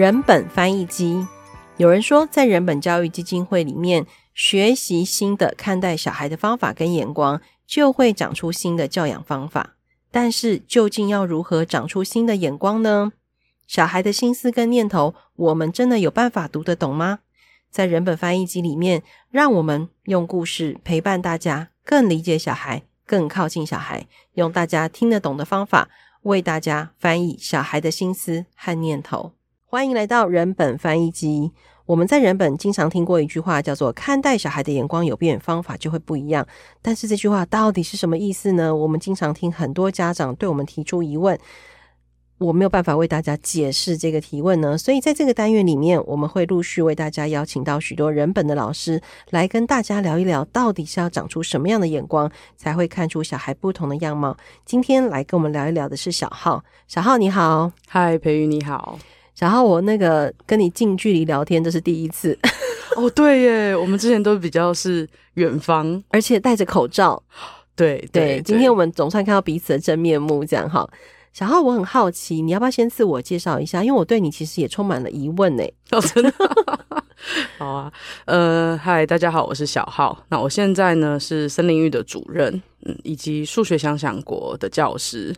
人本翻译机。有人说，在人本教育基金会里面学习新的看待小孩的方法跟眼光，就会长出新的教养方法。但是，究竟要如何长出新的眼光呢？小孩的心思跟念头，我们真的有办法读得懂吗？在人本翻译机里面，让我们用故事陪伴大家，更理解小孩，更靠近小孩，用大家听得懂的方法，为大家翻译小孩的心思和念头。欢迎来到人本翻译机。我们在人本经常听过一句话，叫做“看待小孩的眼光有变，方法就会不一样”。但是这句话到底是什么意思呢？我们经常听很多家长对我们提出疑问，我没有办法为大家解释这个提问呢。所以在这个单元里面，我们会陆续为大家邀请到许多人本的老师来跟大家聊一聊，到底是要长出什么样的眼光，才会看出小孩不同的样貌。今天来跟我们聊一聊的是小浩，小浩你好，嗨，培育你好。然后我那个跟你近距离聊天，这是第一次 哦。对耶，我们之前都比较是远方，而且戴着口罩。对对，对，今天我们总算看到彼此的真面目，这样哈。小浩，我很好奇，你要不要先自我介绍一下？因为我对你其实也充满了疑问呢。哦，真的？好啊，呃，嗨，大家好，我是小浩。那我现在呢是森林域的主任，嗯，以及数学想想国的教师。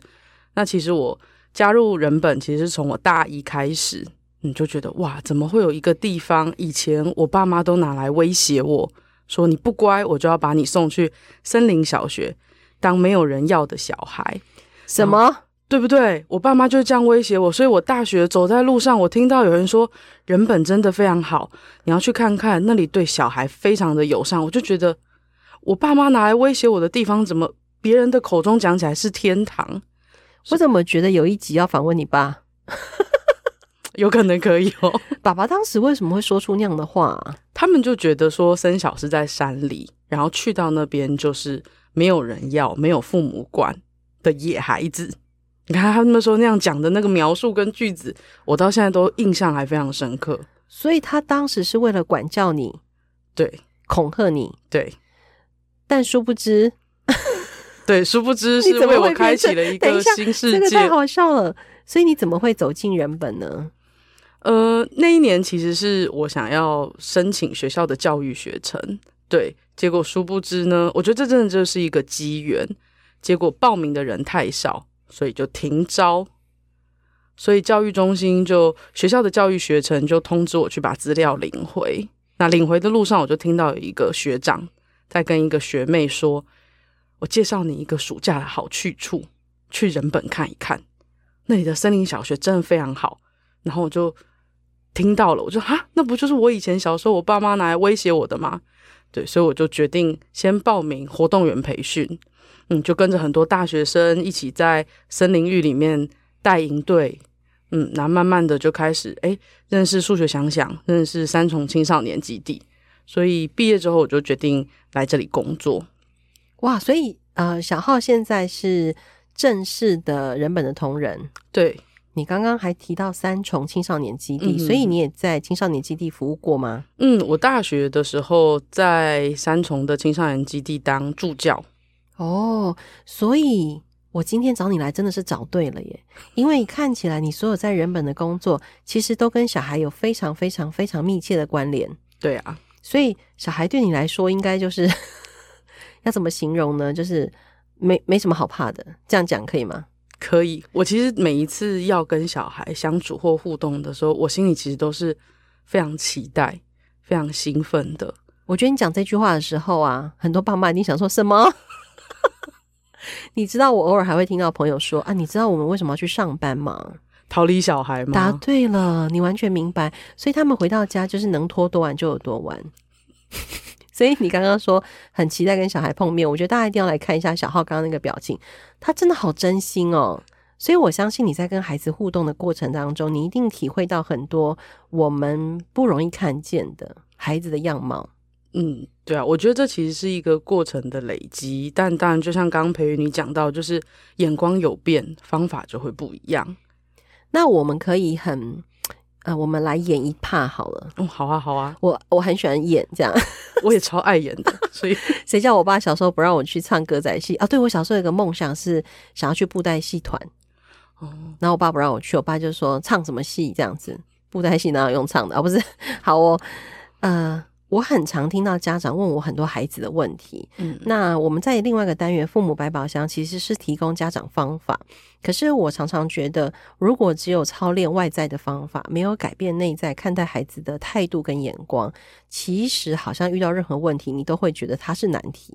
那其实我。加入人本其实是从我大一开始，你就觉得哇，怎么会有一个地方？以前我爸妈都拿来威胁我说，你不乖，我就要把你送去森林小学当没有人要的小孩。什么？对不对？我爸妈就是这样威胁我，所以我大学走在路上，我听到有人说人本真的非常好，你要去看看，那里对小孩非常的友善。我就觉得我爸妈拿来威胁我的地方，怎么别人的口中讲起来是天堂？我怎么觉得有一集要访问你爸？有可能可以哦。爸爸当时为什么会说出那样的话啊？他们就觉得说，森小是在山里，然后去到那边就是没有人要、没有父母管的野孩子。你看他们说那样讲的那个描述跟句子，我到现在都印象还非常深刻。所以他当时是为了管教你，对，恐吓你，对，但殊不知。对，殊不知是为我开启了一 个新世界。这个太好笑了。所以你怎么会走进人本呢？呃，那一年其实是我想要申请学校的教育学程，对，结果殊不知呢，我觉得这真的就是一个机缘。结果报名的人太少，所以就停招。所以教育中心就学校的教育学程就通知我去把资料领回。那领回的路上，我就听到有一个学长在跟一个学妹说。我介绍你一个暑假的好去处，去人本看一看，那里的森林小学真的非常好。然后我就听到了，我就哈，那不就是我以前小时候我爸妈拿来威胁我的吗？对，所以我就决定先报名活动员培训，嗯，就跟着很多大学生一起在森林域里面带营队，嗯，然后慢慢的就开始哎认识数学想想，认识三重青少年基地。所以毕业之后，我就决定来这里工作。哇，所以呃，小浩现在是正式的人本的同仁。对，你刚刚还提到三重青少年基地，嗯，所以你也在青少年基地服务过吗？嗯，我大学的时候在三重的青少年基地当助教。哦，所以我今天找你来真的是找对了耶，因为看起来你所有在人本的工作，其实都跟小孩有非常非常非常密切的关联。对啊，所以小孩对你来说应该就是。要怎么形容呢？就是没没什么好怕的，这样讲可以吗？可以。我其实每一次要跟小孩相处或互动的时候，我心里其实都是非常期待、非常兴奋的。我觉得你讲这句话的时候啊，很多爸妈一定想说什么？你知道，我偶尔还会听到朋友说啊，你知道我们为什么要去上班吗？逃离小孩吗？答对了，你完全明白。所以他们回到家就是能拖多晚就有多晚。所以你刚刚说很期待跟小孩碰面，我觉得大家一定要来看一下小浩刚刚那个表情，他真的好真心哦。所以我相信你在跟孩子互动的过程当中，你一定体会到很多我们不容易看见的孩子的样貌。嗯，对啊，我觉得这其实是一个过程的累积，但当然就像刚刚培育你讲到，就是眼光有变，方法就会不一样。那我们可以很。呃，我们来演一 part 好了。哦，好啊，好啊，我我很喜欢演这样，我也超爱演的。所以 谁叫我爸小时候不让我去唱歌仔戏啊？对，我小时候有个梦想是想要去布袋戏团。哦，然后我爸不让我去，我爸就说唱什么戏这样子，布袋戏哪有用唱的啊？不是，好哦，呃。我很常听到家长问我很多孩子的问题，嗯，那我们在另外一个单元“父母百宝箱”其实是提供家长方法，可是我常常觉得，如果只有操练外在的方法，没有改变内在看待孩子的态度跟眼光，其实好像遇到任何问题，你都会觉得它是难题。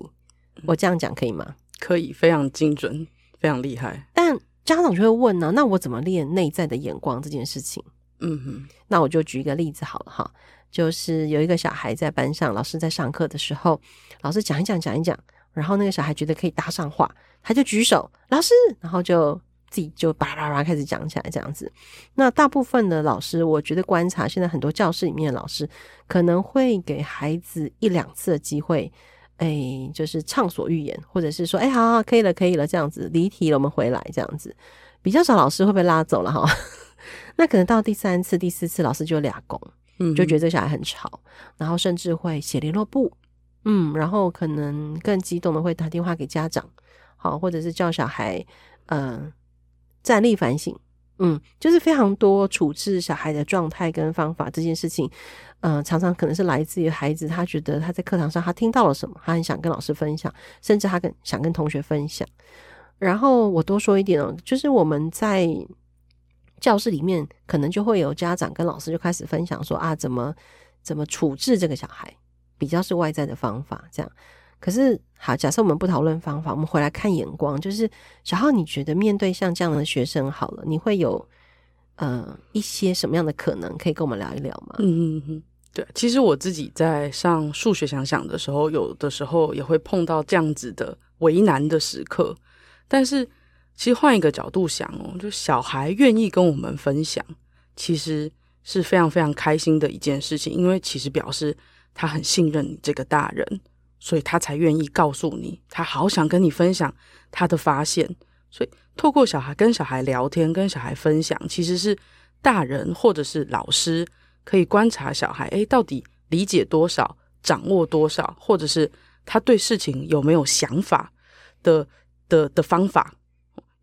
我这样讲可以吗？可以，非常精准，非常厉害。但家长就会问呢，那我怎么练内在的眼光这件事情？嗯哼，那我就举一个例子好了哈。就是有一个小孩在班上，老师在上课的时候，老师讲一讲讲一讲，然后那个小孩觉得可以搭上话，他就举手，老师，然后就自己就叭叭叭开始讲起来这样子。那大部分的老师，我觉得观察现在很多教室里面的老师，可能会给孩子一两次的机会，哎，就是畅所欲言，或者是说，哎，好好，可以了，可以了，这样子离题了，我们回来这样子。比较少老师会被拉走了哈。那可能到第三次、第四次，老师就俩工。嗯，就觉得这小孩很吵，然后甚至会写联络簿，嗯，然后可能更激动的会打电话给家长，好，或者是叫小孩，嗯、呃，站立反省，嗯，就是非常多处置小孩的状态跟方法这件事情，嗯、呃，常常可能是来自于孩子他觉得他在课堂上他听到了什么，他很想跟老师分享，甚至他跟想跟同学分享。然后我多说一点哦，就是我们在。教室里面可能就会有家长跟老师就开始分享说啊，怎么怎么处置这个小孩，比较是外在的方法这样。可是好，假设我们不讨论方法，我们回来看眼光，就是小浩，你觉得面对像这样的学生，好了，你会有呃一些什么样的可能可以跟我们聊一聊吗？嗯嗯嗯，对，其实我自己在上数学想想的时候，有的时候也会碰到这样子的为难的时刻，但是。其实换一个角度想哦，就小孩愿意跟我们分享，其实是非常非常开心的一件事情，因为其实表示他很信任你这个大人，所以他才愿意告诉你，他好想跟你分享他的发现。所以透过小孩跟小孩聊天，跟小孩分享，其实是大人或者是老师可以观察小孩，诶，到底理解多少，掌握多少，或者是他对事情有没有想法的的的方法。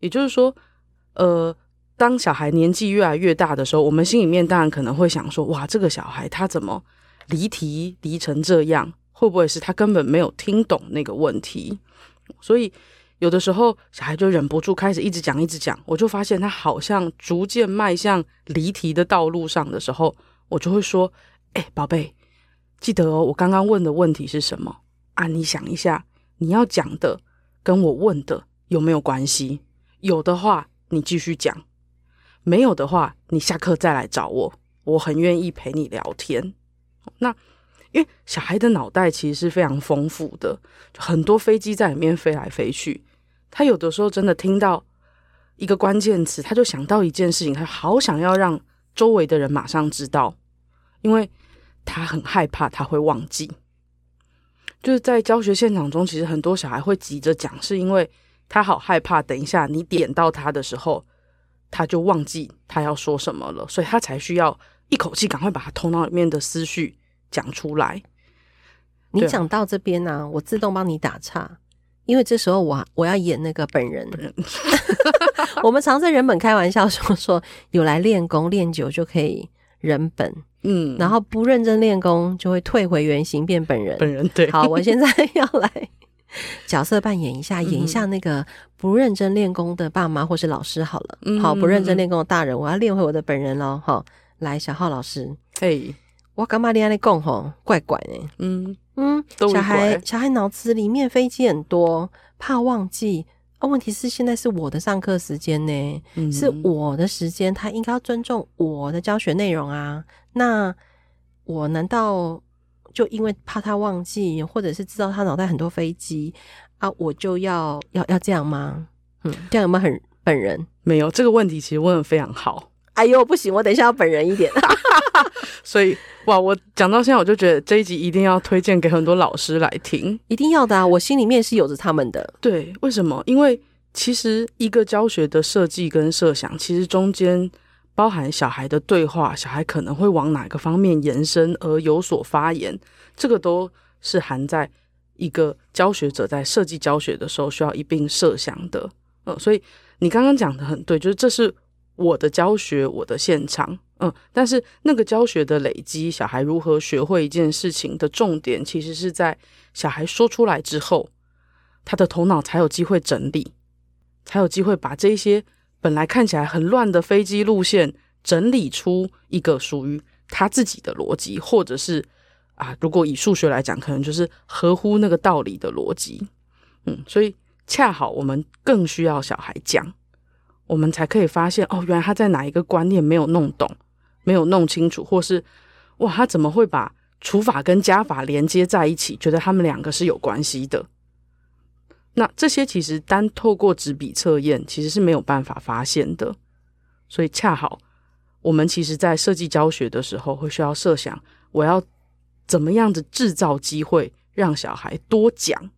也就是说，呃，当小孩年纪越来越大的时候，我们心里面当然可能会想说：哇，这个小孩他怎么离题离成这样？会不会是他根本没有听懂那个问题？所以有的时候小孩就忍不住开始一直讲一直讲，我就发现他好像逐渐迈向离题的道路上的时候，我就会说：哎，宝贝，记得哦，我刚刚问的问题是什么啊？你想一下，你要讲的跟我问的有没有关系？有的话，你继续讲；没有的话，你下课再来找我，我很愿意陪你聊天。那因为小孩的脑袋其实是非常丰富的，很多飞机在里面飞来飞去。他有的时候真的听到一个关键词，他就想到一件事情，他好想要让周围的人马上知道，因为他很害怕他会忘记。就是在教学现场中，其实很多小孩会急着讲，是因为。他好害怕，等一下你点到他的时候，他就忘记他要说什么了，所以他才需要一口气赶快把他头脑里面的思绪讲出来。你讲到这边呢、啊，我自动帮你打岔，因为这时候我我要演那个本人。本人 我们常在人本开玩笑说说，有来练功练久就可以人本，嗯，然后不认真练功就会退回原形变本人。本人对，好，我现在 要来。角色扮演一下，演一下那个不认真练功的爸妈或是老师好了。嗯、好，不认真练功的大人，我要练回我的本人喽。哈，来，小浩老师，嘿，我干嘛练你功吼？怪怪呢。嗯嗯，小孩小孩脑子里面飞机很多，怕忘记。哦，问题是现在是我的上课时间呢，嗯、是我的时间，他应该要尊重我的教学内容啊。那我难道？就因为怕他忘记，或者是知道他脑袋很多飞机啊，我就要要要这样吗？嗯，这样有没有很本人？没有，这个问题其实问的非常好。哎呦，不行，我等一下要本人一点。所以哇，我讲到现在，我就觉得这一集一定要推荐给很多老师来听，一定要的啊！我心里面是有着他们的。对，为什么？因为其实一个教学的设计跟设想，其实中间。包含小孩的对话，小孩可能会往哪个方面延伸而有所发言，这个都是含在一个教学者在设计教学的时候需要一并设想的。呃，所以你刚刚讲的很对，就是这是我的教学，我的现场，嗯，但是那个教学的累积，小孩如何学会一件事情的重点，其实是在小孩说出来之后，他的头脑才有机会整理，才有机会把这些本来看起来很乱的飞机路线整理出一个属于他自己的逻辑，或者是啊，如果以数学来讲，可能就是合乎那个道理的逻辑。嗯，所以恰好我们更需要小孩讲，我们才可以发现哦，原来他在哪一个观念没有弄懂。没有弄清楚，或是哇，他怎么会把除法跟加法连接在一起？觉得他们两个是有关系的。那这些其实单透过纸笔测验，其实是没有办法发现的。所以恰好我们其实在设计教学的时候，会需要设想，我要怎么样子制造机会，让小孩多讲。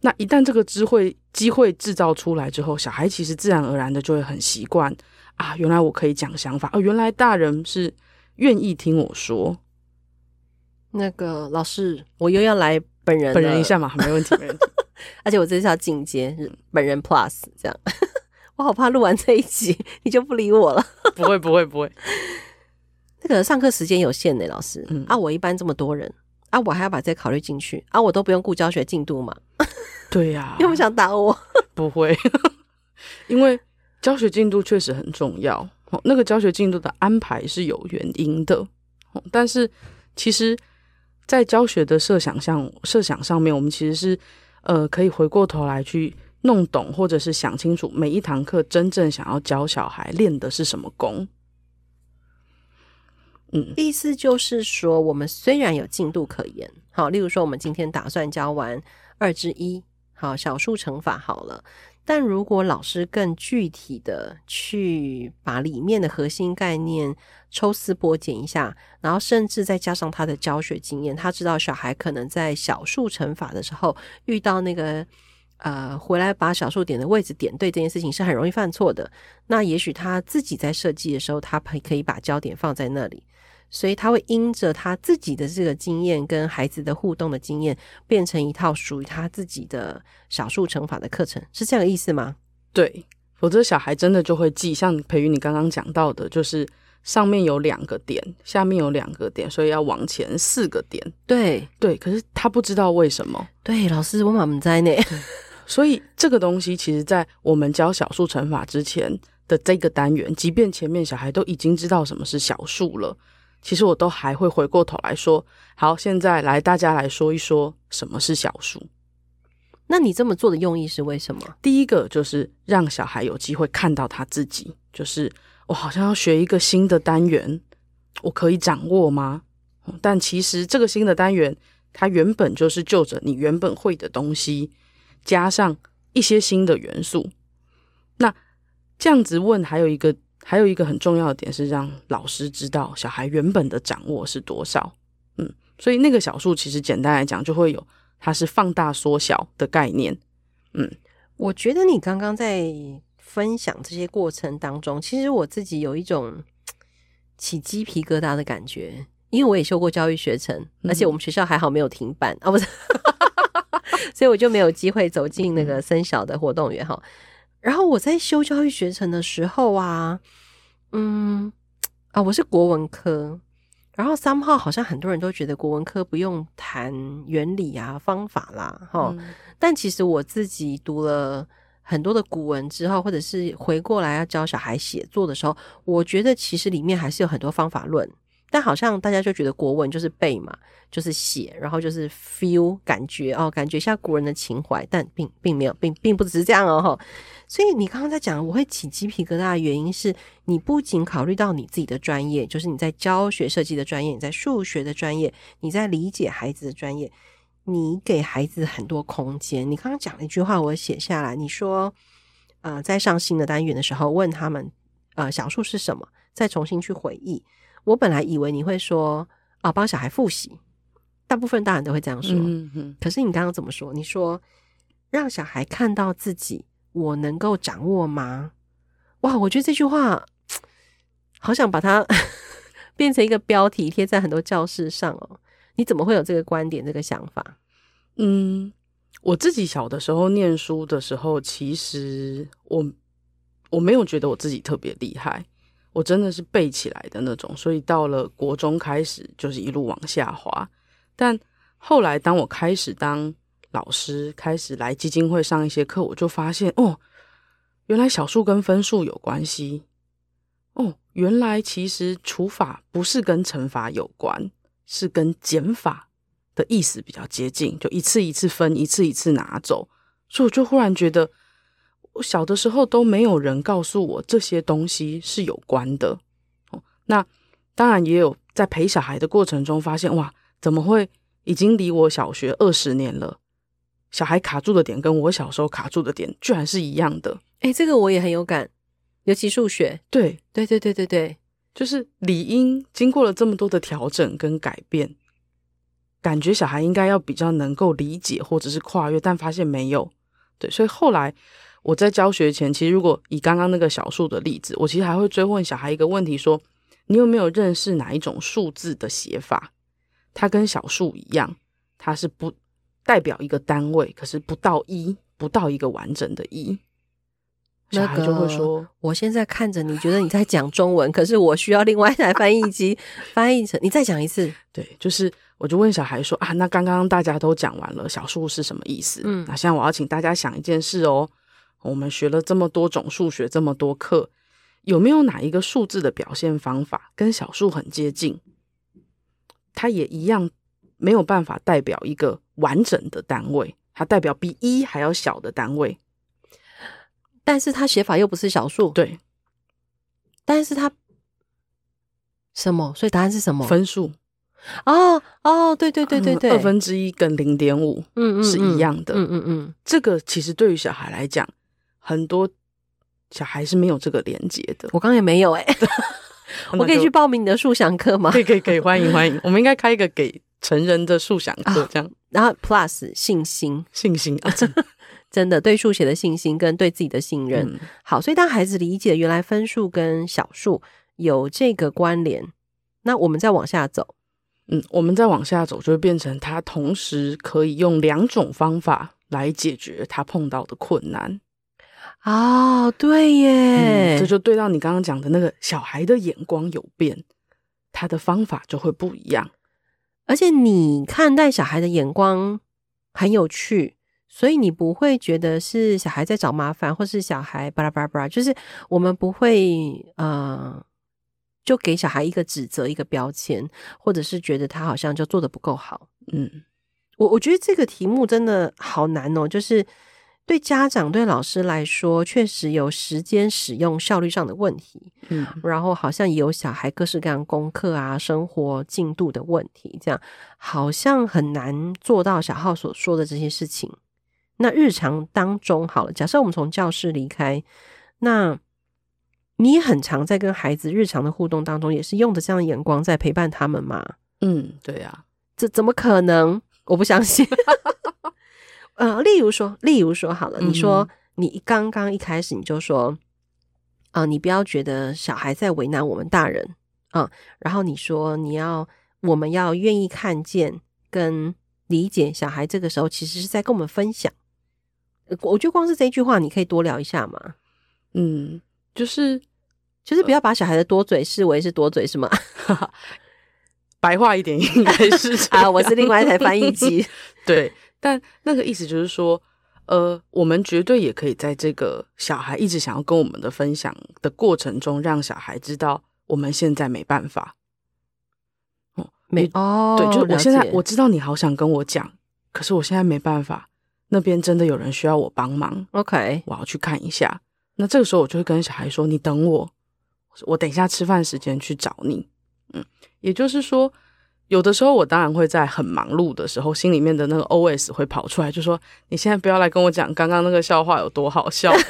那一旦这个机会机会制造出来之后，小孩其实自然而然的就会很习惯。啊，原来我可以讲想法哦！原来大人是愿意听我说。那个老师，我又要来本人本人一下嘛，没问题，没问题。而且我这是要进阶，是本人 Plus 这样。我好怕录完这一集你就不理我了。不会，不会，不会。那个上课时间有限呢，老师。嗯啊，我一般这么多人啊，我还要把这考虑进去啊，我都不用顾教学进度嘛。对呀、啊。又不想打我？不会，因为。教学进度确实很重要，那个教学进度的安排是有原因的，但是其实，在教学的设想上，设想上面，我们其实是呃可以回过头来去弄懂，或者是想清楚每一堂课真正想要教小孩练的是什么功。嗯，意思就是说，我们虽然有进度可言，好，例如说，我们今天打算教完二之一，好，小数乘法好了。但如果老师更具体的去把里面的核心概念抽丝剥茧一下，然后甚至再加上他的教学经验，他知道小孩可能在小数乘法的时候遇到那个呃回来把小数点的位置点对这件事情是很容易犯错的，那也许他自己在设计的时候，他可以把焦点放在那里。所以他会因着他自己的这个经验跟孩子的互动的经验，变成一套属于他自己的小数乘法的课程，是这样的意思吗？对，否则小孩真的就会记，像培育你刚刚讲到的，就是上面有两个点，下面有两个点，所以要往前四个点。对对，可是他不知道为什么。对，老师，我满不在内。所以这个东西，其实在我们教小数乘法之前的这个单元，即便前面小孩都已经知道什么是小数了。其实我都还会回过头来说，好，现在来大家来说一说什么是小数。那你这么做的用意是为什么？第一个就是让小孩有机会看到他自己，就是我好像要学一个新的单元，我可以掌握吗？但其实这个新的单元，它原本就是就着你原本会的东西，加上一些新的元素。那这样子问，还有一个。还有一个很重要的点是让老师知道小孩原本的掌握是多少，嗯，所以那个小数其实简单来讲就会有它是放大缩小的概念，嗯，我觉得你刚刚在分享这些过程当中，其实我自己有一种起鸡皮疙瘩的感觉，因为我也修过教育学程，而且我们学校还好没有停办啊，不是，所以我就没有机会走进那个森小的活动园哈。然后我在修教育学程的时候啊，嗯啊，我是国文科，然后三号好像很多人都觉得国文科不用谈原理啊、方法啦，哈、嗯。但其实我自己读了很多的古文之后，或者是回过来要教小孩写作的时候，我觉得其实里面还是有很多方法论。但好像大家就觉得国文就是背嘛，就是写，然后就是 feel 感觉哦，感觉一下古人的情怀，但并并没有，并并不只是这样哦。所以你刚刚在讲我会起鸡皮疙瘩的原因是，你不仅考虑到你自己的专业，就是你在教学设计的专业，你在数学的专业，你在理解孩子的专业，你给孩子很多空间。你刚刚讲了一句话，我写下来，你说，呃，在上新的单元的时候，问他们，呃，小数是什么，再重新去回忆。我本来以为你会说啊，帮小孩复习，大部分大人都会这样说。可是你刚刚怎么说？你说让小孩看到自己，我能够掌握吗？哇，我觉得这句话好想把它 变成一个标题贴在很多教室上哦。你怎么会有这个观点、这个想法？嗯，我自己小的时候念书的时候，其实我我没有觉得我自己特别厉害。我真的是背起来的那种，所以到了国中开始就是一路往下滑。但后来当我开始当老师，开始来基金会上一些课，我就发现哦，原来小数跟分数有关系。哦，原来其实除法不是跟乘法有关，是跟减法的意思比较接近，就一次一次分，一次一次拿走。所以我就忽然觉得，我小的时候都没有人告诉我这些东西是有关的。哦，那当然也有在陪小孩的过程中发现，哇，怎么会已经离我小学二十年了，小孩卡住的点跟我小时候卡住的点居然是一样的。哎，这个我也很有感。尤其数学，对对对对对对，就是理应经过了这么多的调整跟改变，感觉小孩应该要比较能够理解或者是跨越，但发现没有。对，所以后来我在教学前，其实如果以刚刚那个小数的例子，我其实还会追问小孩一个问题：说你有没有认识哪一种数字的写法？它跟小数一样，它是不代表一个单位，可是不到一，不到一个完整的一。小孩就会说：“我现在看着你，觉得你在讲中文，可是我需要另外一台翻译机 翻译成。你再讲一次。”对，就是我就问小孩说：“啊，那刚刚大家都讲完了，小数是什么意思？嗯，那现在我要请大家想一件事哦。我们学了这么多种数学，这么多课，有没有哪一个数字的表现方法跟小数很接近？它也一样没有办法代表一个完整的单位，它代表比一还要小的单位。”但是它写法又不是小数，对。但是它什么？所以答案是什么？分数。哦哦，对对对对对，二分之一跟零点五，嗯嗯，是一样的。嗯嗯嗯，这个其实对于小孩来讲，很多小孩是没有这个连接的。我刚刚也没有哎，我可以去报名你的数想课吗？可以可以可以，欢迎欢迎。我们应该开一个给成人的数想课，这样。然后 plus 信心，信心啊。真的 对数学的信心跟对自己的信任，嗯、好，所以当孩子理解原来分数跟小数有这个关联，那我们再往下走，嗯，我们再往下走就会变成他同时可以用两种方法来解决他碰到的困难。哦，对耶，嗯、这就对到你刚刚讲的那个小孩的眼光有变，他的方法就会不一样，而且你看待小孩的眼光很有趣。所以你不会觉得是小孩在找麻烦，或是小孩巴拉巴拉巴拉，就是我们不会呃，就给小孩一个指责、一个标签，或者是觉得他好像就做的不够好。嗯，我我觉得这个题目真的好难哦，就是对家长、对老师来说，确实有时间使用效率上的问题。嗯，然后好像也有小孩各式各样功课啊、生活进度的问题，这样好像很难做到小浩所说的这些事情。那日常当中，好了，假设我们从教室离开，那你很常在跟孩子日常的互动当中，也是用的这样的眼光在陪伴他们吗？嗯，对呀、啊，这怎么可能？我不相信。呃，例如说，例如说，好了，你说你刚刚一开始你就说，啊、呃，你不要觉得小孩在为难我们大人啊、呃，然后你说你要，我们要愿意看见跟理解小孩，这个时候其实是在跟我们分享。我觉得光是这一句话，你可以多聊一下嘛。嗯，就是就是不要把小孩的多嘴视为是多嘴，是吗？白话一点应该是啊，我是另外一台翻译机。对，但那个意思就是说，呃，我们绝对也可以在这个小孩一直想要跟我们的分享的过程中，让小孩知道我们现在没办法。哦，没哦，对，就我现在我知道你好想跟我讲，可是我现在没办法。那边真的有人需要我帮忙，OK，我要去看一下。那这个时候我就会跟小孩说：“你等我，我等一下吃饭时间去找你。”嗯，也就是说，有的时候我当然会在很忙碌的时候，心里面的那个 OS 会跑出来，就说：“你现在不要来跟我讲刚刚那个笑话有多好笑。”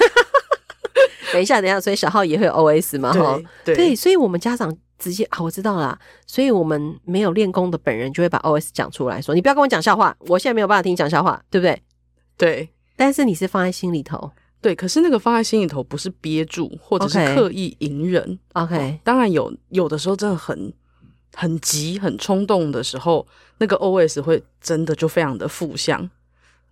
等一下，等一下，所以小浩也会有 OS 嘛？哈，对，所以我们家长直接啊，我知道啦，所以我们没有练功的本人就会把 OS 讲出来说：“你不要跟我讲笑话，我现在没有办法听你讲笑话，对不对？”对，但是你是放在心里头，对，可是那个放在心里头不是憋住，或者是刻意隐忍。OK，, 当然有，有的时候真的很很急、很冲动的时候，那个 OS 会真的就非常的负向。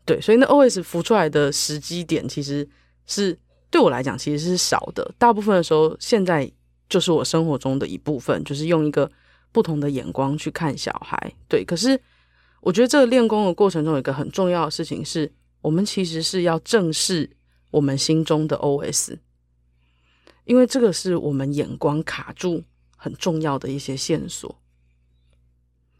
对，所以那 OS 浮出来的时机点，其实是对我来讲其实是少的。大部分的时候，现在就是我生活中的一部分，就是用一个不同的眼光去看小孩。对，可是我觉得这个练功的过程中，有一个很重要的事情是，我们其实是要正视我们心中的 OS，因为这个是我们眼光卡住很重要的一些线索。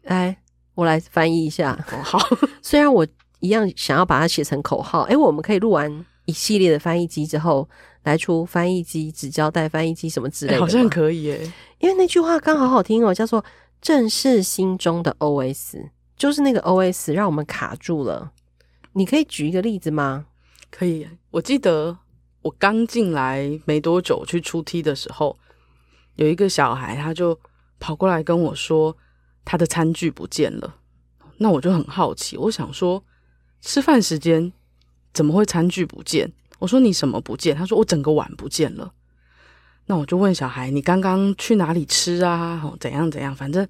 哎，我来翻译一下。哦，好，虽然我一样想要把它写成口号，哎，我们可以录完一系列的翻译机之后，来出翻译机纸胶带翻译机什么之类的，好像可以耶。因为那句话刚好好听哦，叫做“正是心中的 OS”，就是那个 OS 让我们卡住了。你可以举一个例子吗？可以。我记得我刚进来没多久去出 T 的时候，有一个小孩他就跑过来跟我说。他的餐具不见了，那我就很好奇，我想说，吃饭时间怎么会餐具不见？我说你什么不见？他说我整个碗不见了。那我就问小孩，你刚刚去哪里吃啊？怎样怎样？反正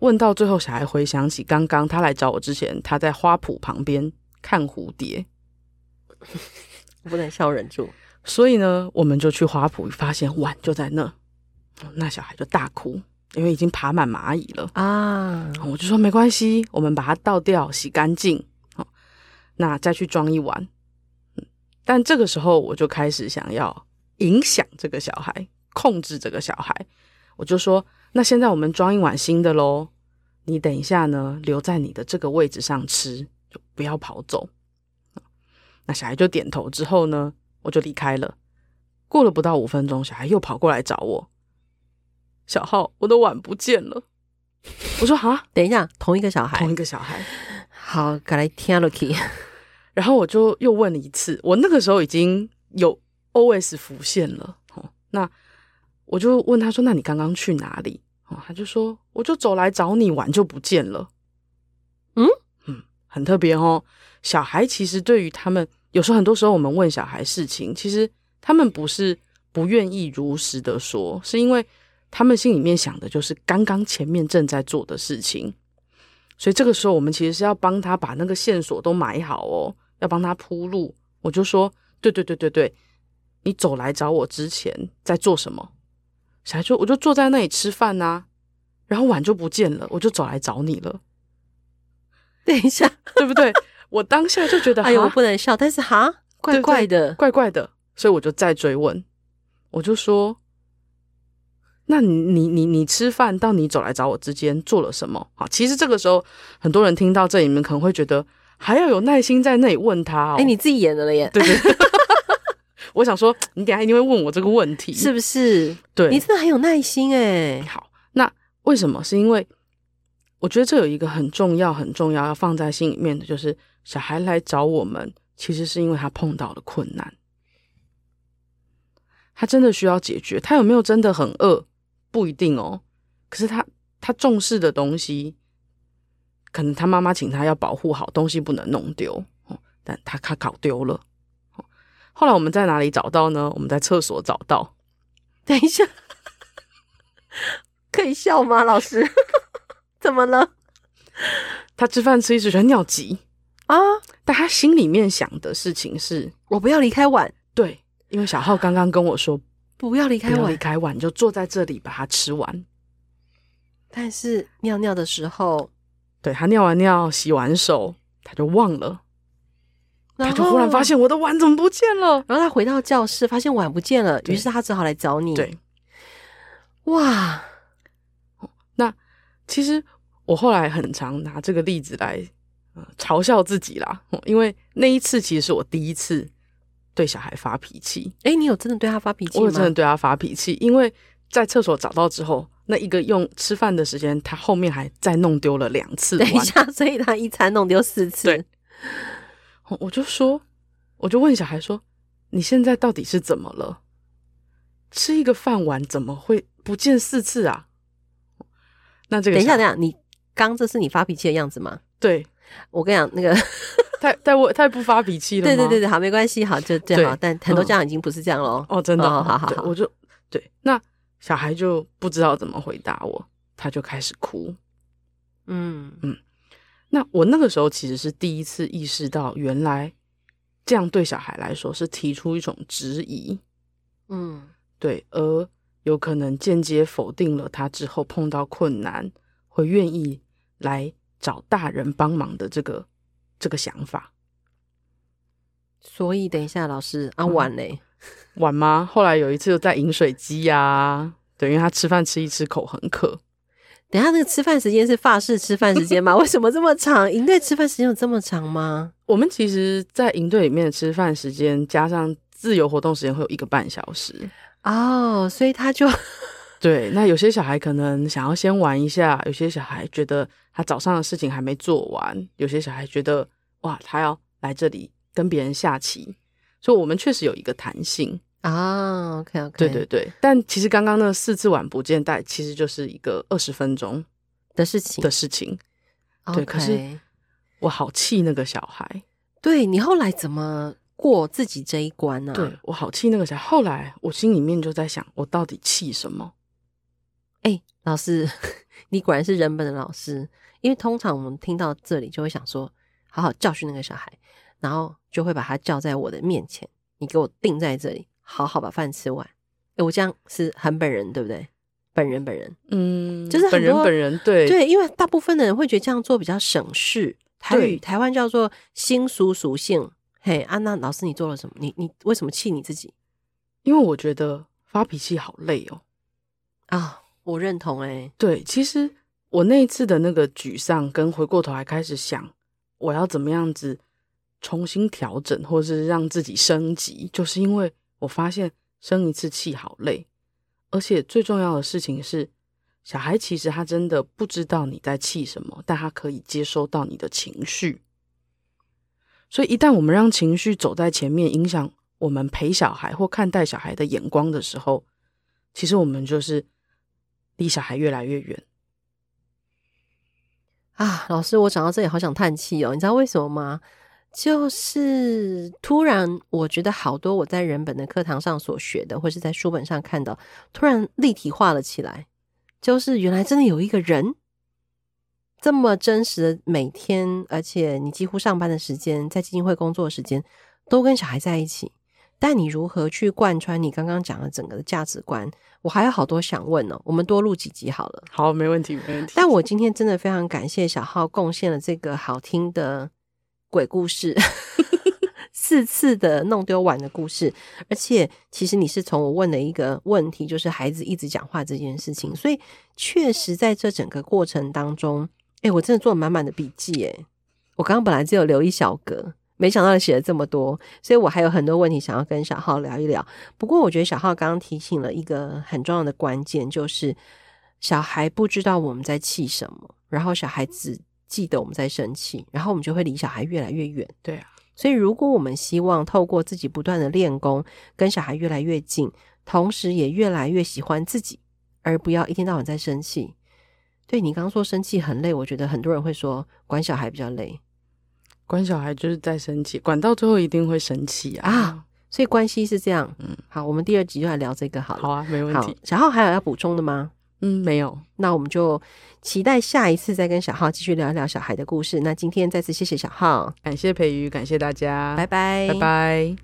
问到最后，小孩回想起刚刚他来找我之前，他在花圃旁边看蝴蝶，我 不能笑忍住。所以呢，我们就去花圃，发现碗就在那，那小孩就大哭。因为已经爬满蚂蚁了啊，我就说没关系，我们把它倒掉，洗干净，好，那再去装一碗。但这个时候我就开始想要影响这个小孩，控制这个小孩。我就说，那现在我们装一碗新的喽，你等一下呢，留在你的这个位置上吃，就不要跑走。那小孩就点头之后呢，我就离开了。过了不到五分钟，小孩又跑过来找我。小浩，我的碗不见了。我说啊，等一下，同一个小孩，同一个小孩。好，赶来听了 key。然后我就又问了一次，我那个时候已经有 OS 浮现了。哦，那我就问他说：“那你刚刚去哪里？”哦，他就说：“我就走来找你，碗就不见了。”嗯嗯，很特别哦。小孩其实对于他们，有时候很多时候我们问小孩事情，其实他们不是不愿意如实的说，是因为。他们心里面想的就是刚刚前面正在做的事情，所以这个时候我们其实是要帮他把那个线索都埋好哦，要帮他铺路。我就说，对对对对对，你走来找我之前在做什么？小孩说，我就坐在那里吃饭呐，然后碗就不见了，我就走来找你了。等一下，对不对？我当下就觉得，哎呦，我不能笑，但是哈，怪怪的，怪怪的，所以我就再追问，我就说。那你你你你吃饭到你走来找我之间做了什么？好，其实这个时候很多人听到这里面可能会觉得还要有耐心在那里问他。哦。哎，你自己演的了耶？对对对。我想说，你等下一定会问我这个问题，是不是？对，你真的很有耐心哎。好，那为什么？是因为我觉得这有一个很重要、很重要要放在心里面的，就是小孩来找我们，其实是因为他碰到了困难，他真的需要解决。他有没有真的很饿？不一定哦，可是他他重视的东西，可能他妈妈请他要保护好东西，不能弄丢，但他他搞丢了。后来我们在哪里找到呢？我们在厕所找到。等一下，可以笑吗？老师，怎么了？他吃饭吃一直觉得尿急啊，但他心里面想的事情是：我不要离开碗。对，因为小浩刚刚跟我说。不要离开碗，离开碗就坐在这里把它吃完。但是尿尿的时候，对，他尿完尿、洗完手，他就忘了，他就忽然发现我的碗怎么不见了。然后他回到教室，发现碗不见了，于是他只好来找你。对，哇，那其实我后来很常拿这个例子来嘲笑自己啦，因为那一次其实是我第一次。对小孩发脾气，哎，你有真的对他发脾气吗？我有真的对他发脾气，因为在厕所找到之后，那一个用吃饭的时间，他后面还再弄丢了两次。等一下，所以他一餐弄丢四次。对，我就说，我就问小孩说：“你现在到底是怎么了？吃一个饭碗怎么会不见四次啊？”那这个等一下，等一下，你刚这是你发脾气的样子吗？对，我跟你讲那个。太太我太不发脾气了。对对对对，好，没关系，好，就这样好。但很多家长已经不是这样了。哦，哦，真的，哦、好好好，我就对。那小孩就不知道怎么回答我，他就开始哭。嗯嗯。那我那个时候其实是第一次意识到，原来这样对小孩来说是提出一种质疑。嗯，对。而有可能间接否定了他之后碰到困难会愿意来找大人帮忙的这个这个想法。所以，等一下，老师啊，晚嘞，晚吗？后来有一次又在饮水机呀、啊，对，因为他吃饭吃一吃口很渴。等一下，那个吃饭时间是法式吃饭时间吗？为什么这么长？营队吃饭时间有这么长吗？我们其实，在营队里面的吃饭时间加上自由活动时间会有一个半小时哦，所以他就 对。那有些小孩可能想要先玩一下，有些小孩觉得他早上的事情还没做完，有些小孩觉得哇，他要来这里跟别人下棋，所以我们确实有一个弹性。啊、oh，OK OK，对对对，但其实刚刚那四次晚不见带，其实就是一个二十分钟的事情的事情。对可是我好气那个小孩。对，你后来怎么过自己这一关呢？啊？对，我好气那个小孩。后来我心里面就在想，我到底气什么？哎，老师，你果然是人本的老师，因为通常我们听到这里就会想说，好好教训那个小孩，然后就会把他叫在我的面前，你给我定在这里。好好把饭吃完，哎，我这样是很本人，对不对？本人本人，嗯，就是本人本人，对对，因为大部分的人会觉得这样做比较省事。台语台湾叫做心俗属性。嘿，安娜老师，你做了什么？你你为什么气你自己？因为我觉得发脾气好累哦。啊，我认同哎，欸。对，其实我那一次的那个沮丧，跟回过头还开始想，我要怎么样子重新调整，或是让自己升级，就是因为。我发现生一次气好累，而且最重要的事情是，小孩其实他真的不知道你在气什么，但他可以接收到你的情绪。所以一旦我们让情绪走在前面，影响我们陪小孩或看待小孩的眼光的时候，其实我们就是离小孩越来越远。啊，老师，我讲到这里好想叹气哦，你知道为什么吗？就是突然，我觉得好多我在人本的课堂上所学的，或是在书本上看到，突然立体化了起来。就是原来真的有一个人这么真实的每天，而且你几乎上班的时间，在基金会工作的时间，都跟小孩在一起。但你如何去贯穿你刚刚讲的整个的价值观？我还有好多想问呢、哦。我们多录几集好了。好，没问题，没问题。但我今天真的非常感谢小浩贡献了这个好听的。鬼故事，四次的弄丢碗的故事，而且其实你是从我问的一个问题，就是孩子一直讲话这件事情，所以确实在这整个过程当中，哎，我真的做了满满的笔记，哎，我刚刚本来只有留一小格，没想到写了这么多，所以我还有很多问题想要跟小浩聊一聊。不过我觉得小浩刚刚提醒了一个很重要的关键，就是小孩不知道我们在气什么，然后小孩子。记得我们在生气，然后我们就会离小孩越来越远。对啊，所以如果我们希望透过自己不断的练功，跟小孩越来越近，同时也越来越喜欢自己，而不要一天到晚在生气。对，你刚刚说生气很累，我觉得很多人会说管小孩比较累，管小孩就是在生气，管到最后一定会生气啊。啊，所以关系是这样。嗯，好，我们第二集就来聊这个好了。好啊，没问题。小浩还有要补充的吗？嗯，没有。那我们就期待下一次再跟小浩继续聊一聊小孩的故事。那今天再次谢谢小浩，感谢培瑜，感谢大家，拜拜，拜拜。